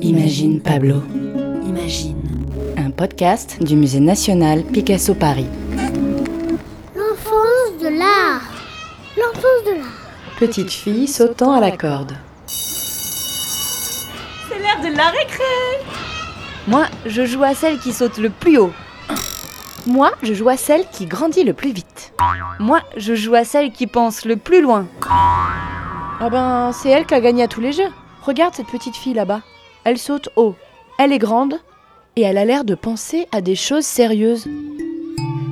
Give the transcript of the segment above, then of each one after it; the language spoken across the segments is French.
Imagine Pablo, Imagine. un podcast du Musée national Picasso Paris. L'enfance de l'art. L'enfance de l'art. Petite fille sautant à la corde. C'est l'heure de la récré Moi, je joue à celle qui saute le plus haut. Moi, je joue à celle qui grandit le plus vite. Moi, je joue à celle qui pense le plus loin. Ah ben, c'est elle qui a gagné à tous les jeux. Regarde cette petite fille là-bas. Elle saute haut. Elle est grande et elle a l'air de penser à des choses sérieuses.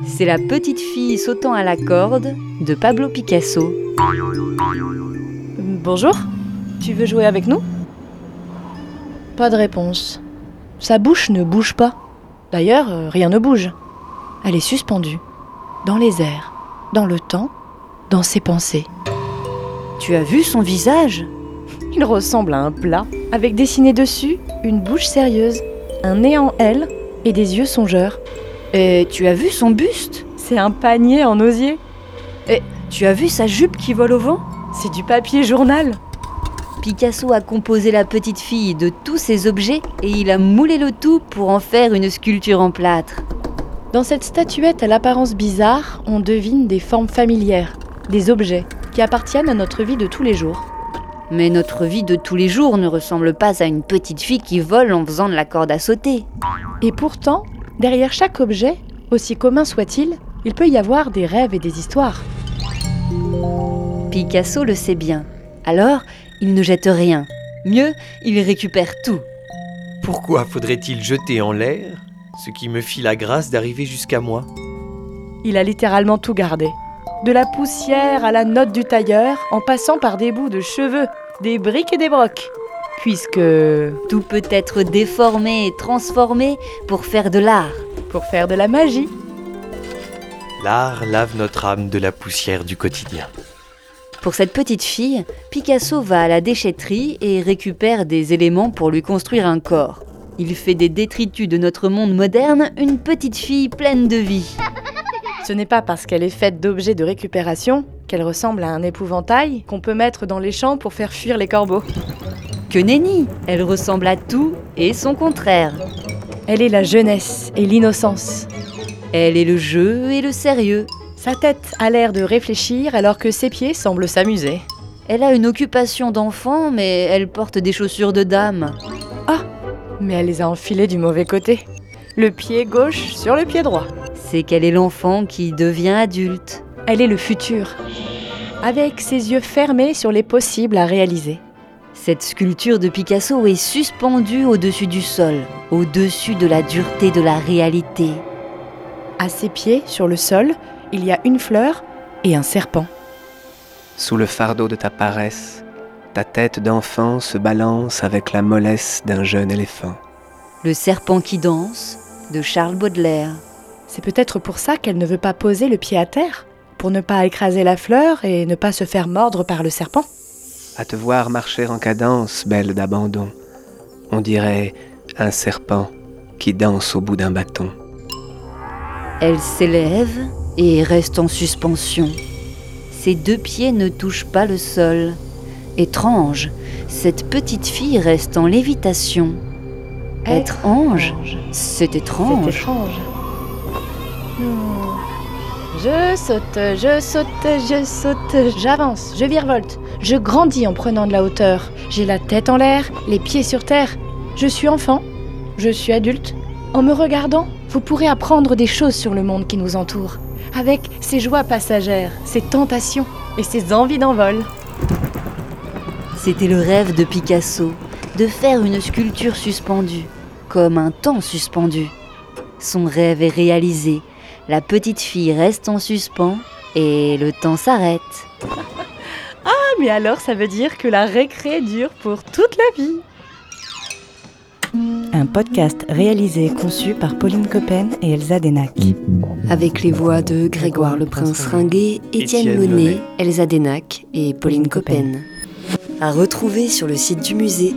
C'est la petite fille sautant à la corde de Pablo Picasso. Bonjour, tu veux jouer avec nous? Pas de réponse. Sa bouche ne bouge pas. D'ailleurs, euh, rien ne bouge. Elle est suspendue, dans les airs, dans le temps, dans ses pensées. Tu as vu son visage? Il ressemble à un plat, avec dessiné dessus une bouche sérieuse, un nez en L et des yeux songeurs. Et tu as vu son buste? C'est un panier en osier. Tu as vu sa jupe qui vole au vent? C'est du papier journal. Picasso a composé la petite fille de tous ces objets et il a moulé le tout pour en faire une sculpture en plâtre. Dans cette statuette à l'apparence bizarre, on devine des formes familières, des objets qui appartiennent à notre vie de tous les jours. Mais notre vie de tous les jours ne ressemble pas à une petite fille qui vole en faisant de la corde à sauter. Et pourtant, derrière chaque objet, aussi commun soit-il, il peut y avoir des rêves et des histoires. Picasso le sait bien. Alors, il ne jette rien. Mieux, il récupère tout. Pourquoi faudrait-il jeter en l'air ce qui me fit la grâce d'arriver jusqu'à moi? Il a littéralement tout gardé. De la poussière à la note du tailleur, en passant par des bouts de cheveux, des briques et des brocs. Puisque, Tout peut être déformé et transformé pour faire de l'art. pour faire de la magie, L'art lave notre âme de la poussière du quotidien. Pour cette petite fille, Picasso va à la déchetterie et récupère des éléments pour lui construire un corps. Il fait des détritus de notre monde moderne une petite fille pleine de vie. Ce n'est pas parce qu'elle est faite d'objets de récupération qu'elle ressemble à un épouvantail qu'on peut mettre dans les champs pour faire fuir les corbeaux. Que nenni Elle ressemble à tout et son contraire. Elle est la jeunesse et l'innocence. Elle est le jeu et le sérieux. Sa tête a l'air de réfléchir alors que ses pieds semblent s'amuser. Elle a une occupation d'enfant, mais elle porte des chaussures de dame. Mais elle les a enfilés du mauvais côté. Le pied gauche sur le pied droit. C'est qu'elle est l'enfant qui devient adulte. Elle est le futur. Avec ses yeux fermés sur les possibles à réaliser. Cette sculpture de Picasso est suspendue au-dessus du sol, au-dessus de la dureté de la réalité. À ses pieds, sur le sol, il y a une fleur et un serpent. Sous le fardeau de ta paresse, ta tête d'enfant se balance avec la mollesse d'un jeune éléphant. Le serpent qui danse, de Charles Baudelaire. C'est peut-être pour ça qu'elle ne veut pas poser le pied à terre, pour ne pas écraser la fleur et ne pas se faire mordre par le serpent. À te voir marcher en cadence, belle d'abandon, on dirait un serpent qui danse au bout d'un bâton. Elle s'élève et reste en suspension. Ses deux pieds ne touchent pas le sol. Étrange, cette petite fille reste en lévitation. Être ange, c'est C'est étrange. Hmm. Je saute, je saute, je saute, j'avance, je virevolte, je grandis en prenant de la hauteur. J'ai la tête en l'air, les pieds sur terre. Je suis enfant, je suis adulte. En me regardant, vous pourrez apprendre des choses sur le monde qui nous entoure, avec ses joies passagères, ses tentations et ses envies d'envol. C'était le rêve de Picasso, de faire une sculpture suspendue, comme un temps suspendu. Son rêve est réalisé. La petite fille reste en suspens et le temps s'arrête. Ah, mais alors ça veut dire que la récré dure pour toute la vie. Un podcast réalisé et conçu par Pauline Coppen et Elsa Denac. Avec les voix de Grégoire le Prince Ringuet, Étienne Monet, Elsa Denac et Pauline Coppen. À retrouver sur le site du musée